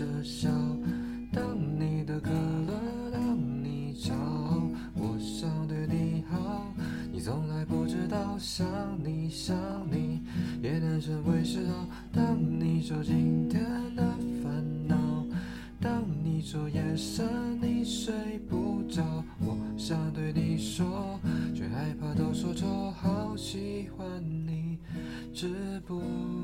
着笑，当你的可乐当你吵，我想对你好，你从来不知道，想你想你也能成为嗜好。当你说今天的烦恼，当你说夜深你睡不着，我想对你说却害怕都说错，好喜欢你，知不道。